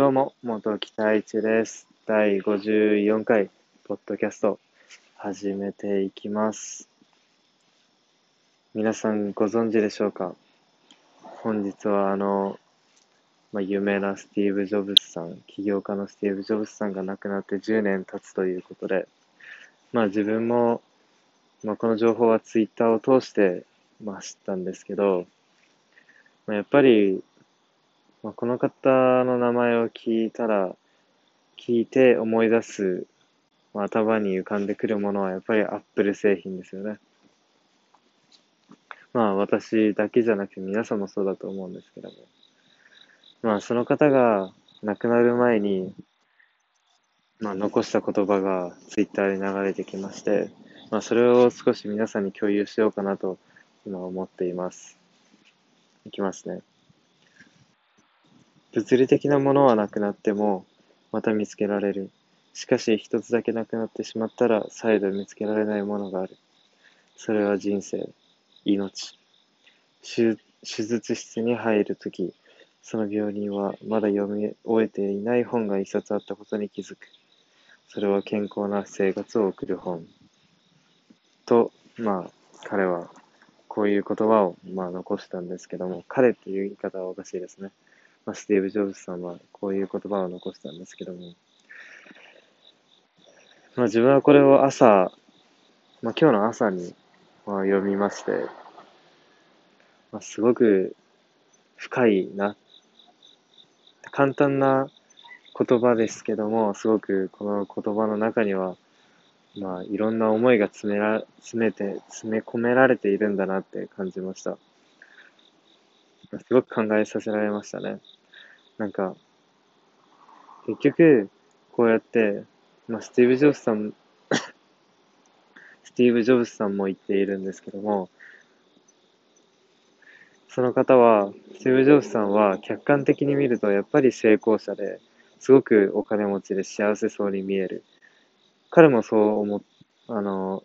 どうも、元北一です。第54回、ポッドキャスト、始めていきます。皆さんご存知でしょうか？本日はあの、まあ、有名なスティーブ・ジョブズさん、起業家のスティーブ・ジョブズさんが亡くなって10年経つということで、まあ自分も、まあ、この情報はツイッターを通して、まあ、知ったんですけど、まあ、やっぱりまあ、この方の名前を聞いたら、聞いて思い出す、まあ、頭に浮かんでくるものはやっぱりアップル製品ですよね。まあ私だけじゃなくて皆さんもそうだと思うんですけども。まあその方が亡くなる前に、まあ残した言葉がツイッターで流れてきまして、まあそれを少し皆さんに共有しようかなと今思っています。いきますね。物理的なものはなくなっても、また見つけられる。しかし一つだけなくなってしまったら、再度見つけられないものがある。それは人生、命。手術室に入るとき、その病人はまだ読み終えていない本が一冊あったことに気づく。それは健康な生活を送る本。と、まあ、彼はこういう言葉を、まあ、残したんですけども、彼っていう言い方はおかしいですね。まあ、スティーブ・ジョブズさんはこういう言葉を残したんですけども、まあ、自分はこれを朝、まあ、今日の朝に、まあ、読みまして、まあ、すごく深いな、簡単な言葉ですけども、すごくこの言葉の中には、まあ、いろんな思いが詰めら、詰めて、詰め込められているんだなって感じました。すごく考えさせられましたね。なんか、結局、こうやって、まあ、スティーブ・ジョブズさんスティーブ・ジョブズさんも言っているんですけども、その方は、スティーブ・ジョブズさんは客観的に見るとやっぱり成功者で、すごくお金持ちで幸せそうに見える。彼もそう思っ、あの、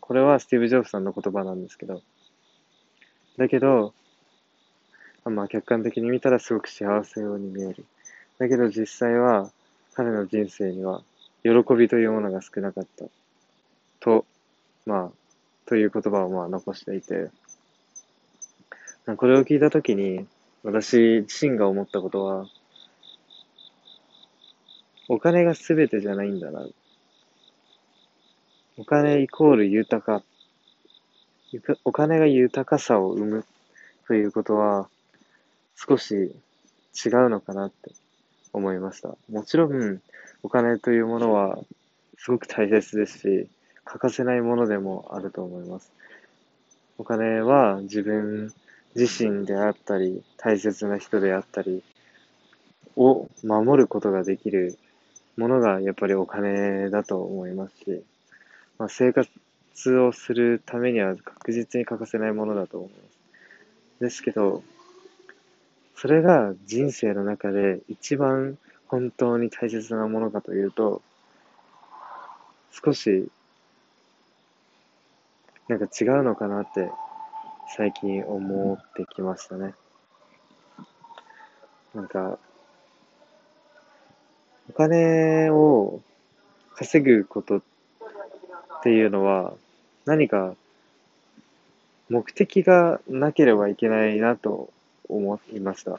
これはスティーブ・ジョブズさんの言葉なんですけど、だけど、まあ客観的に見たらすごく幸せそうに見える。だけど実際は彼の人生には喜びというものが少なかった。と、まあ、という言葉をまあ残していて、これを聞いたときに私自身が思ったことは、お金が全てじゃないんだな。お金イコール豊か。お金が豊かさを生むということは、少し違うのかなって思いました。もちろん、お金というものはすごく大切ですし、欠かせないものでもあると思います。お金は自分自身であったり、大切な人であったりを守ることができるものがやっぱりお金だと思いますし、まあ、生活をするためには確実に欠かせないものだと思います。ですけど、それが人生の中で一番本当に大切なものかというと、少し、なんか違うのかなって最近思ってきましたね。なんか、お金を稼ぐことっていうのは何か目的がなければいけないなと思いました。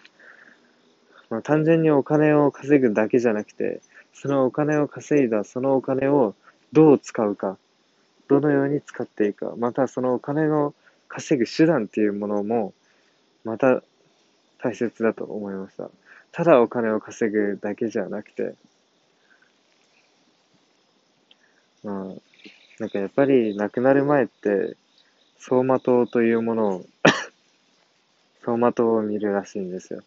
まあ、単純にお金を稼ぐだけじゃなくて、そのお金を稼いだそのお金をどう使うか、どのように使っていくか、またそのお金の稼ぐ手段っていうものも、また大切だと思いました。ただお金を稼ぐだけじゃなくて、まあ、なんかやっぱり亡くなる前って、走馬灯というものを走馬灯を見るらしいんですよ。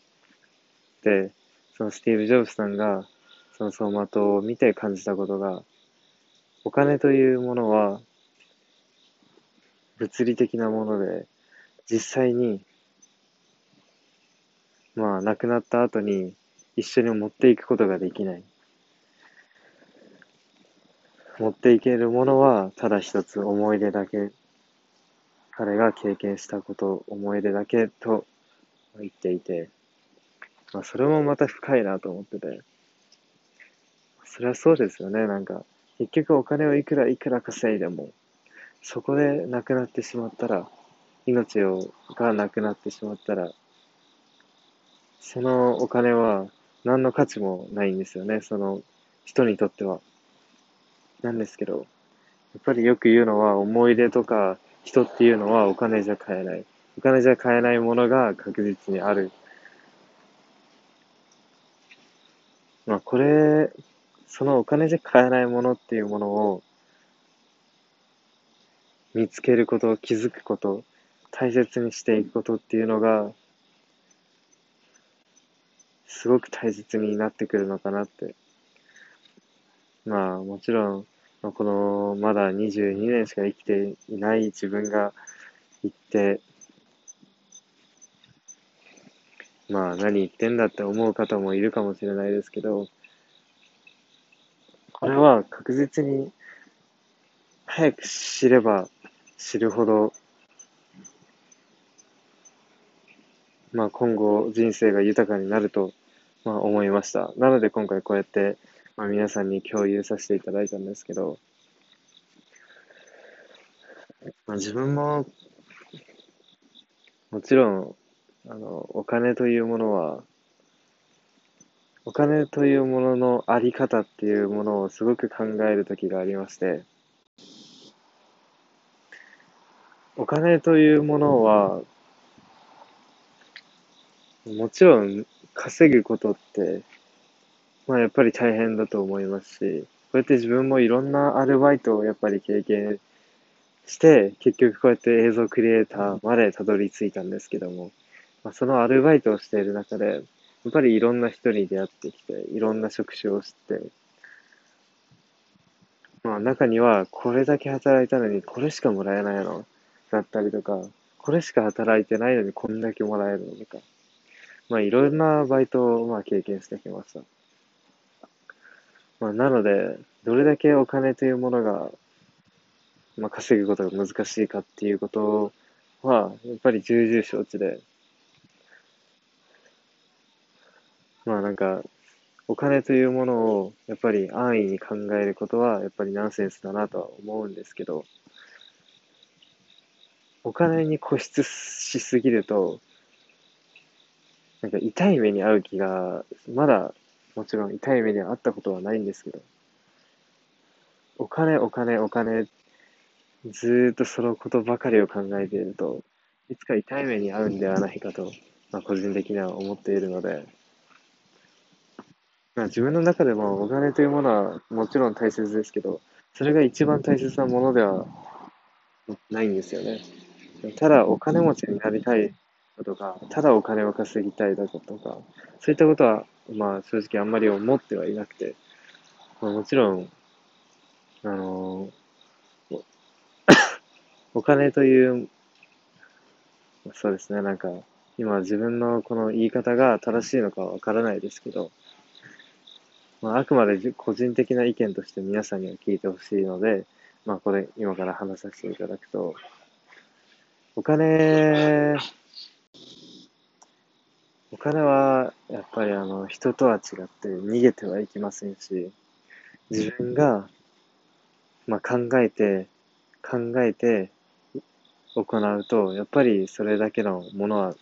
で、そのスティーブ・ジョブズさんが、その走馬灯を見て感じたことが、お金というものは、物理的なもので、実際に、まあ、亡くなった後に一緒に持っていくことができない。持っていけるものは、ただ一つ思い出だけ彼が経験したこと、思い出だけと言っていて、まあ、それもまた深いなと思ってて。それはそうですよね。なんか、結局お金をいくらいくら稼いでも、そこで亡くなってしまったら、命をがなくなってしまったら、そのお金は何の価値もないんですよね。その人にとっては。なんですけど、やっぱりよく言うのは思い出とか人っていうのはお金じゃ買えない。お金じゃ買えないものが確実にある。まあこれ、そのお金じゃ買えないものっていうものを見つけること、気づくこと、大切にしていくことっていうのが、すごく大切になってくるのかなって。まあもちろん、このまだ22年しか生きていない自分が言って、まあ何言ってんだって思う方もいるかもしれないですけど、これは確実に早く知れば知るほど、まあ今後人生が豊かになると、まあ思いました。なので今回こうやって、まあ皆さんに共有させていただいたんですけど、まあ自分も、もちろん、あの、お金というものは、お金というもののあり方っていうものをすごく考える時がありまして、お金というものは、もちろん稼ぐことって、まあやっぱり大変だと思いますし、こうやって自分もいろんなアルバイトをやっぱり経験して、結局こうやって映像クリエイターまでたどり着いたんですけども、まあ、そのアルバイトをしている中で、やっぱりいろんな人に出会ってきて、いろんな職種を知って、まあ中にはこれだけ働いたのにこれしかもらえないの？だったりとか、これしか働いてないのにこんだけもらえるの？とか、まあいろんなバイトをまあ経験してきました。まあなので、どれだけお金というものが、まあ稼ぐことが難しいかっていうことは、やっぱり重々承知で、まあなんか、お金というものをやっぱり安易に考えることはやっぱりナンセンスだなとは思うんですけど、お金に固執しすぎると、なんか痛い目に遭う気が、まだもちろん痛い目に遭ったことはないんですけど、お金、お金、お金、ずっとそのことばかりを考えていると、いつか痛い目に遭うんではないかと、まあ、個人的には思っているので、まあ、自分の中でもお金というものはもちろん大切ですけど、それが一番大切なものではないんですよね。ただお金持ちになりたいとか、ただお金を稼ぎたいだとか、そういったことは、まあ正直あんまり思ってはいなくて、まあ、もちろん、あのー、お金という、そうですね、なんか、今自分のこの言い方が正しいのかわからないですけど、まあ、あくまで個人的な意見として皆さんには聞いてほしいので、まあこれ今から話させていただくと、お金、お金はやっぱりあの人とは違って逃げてはいけませんし、自分が、まあ、考えて、考えて行うと、やっぱりそれだけのものは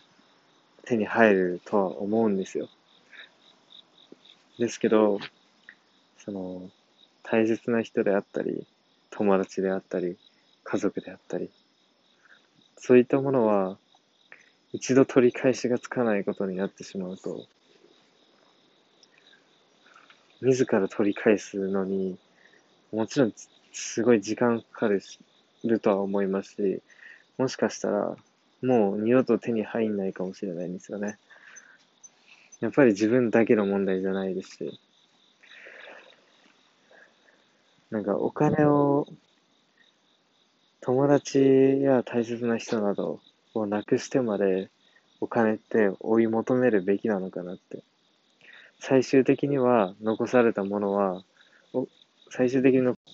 手に入るとは思うんですよ。ですけど、その、大切な人であったり、友達であったり、家族であったり、そういったものは、一度取り返しがつかないことになってしまうと、自ら取り返すのに、もちろんすごい時間かかるるとは思いますし、もしかしたら、もう二度と手に入んないかもしれないんですよね。やっぱり自分だけの問題じゃないですし、なんかお金を友達や大切な人などをなくしてまでお金って追い求めるべきなのかなって。最終的には残されたものは、最終的に残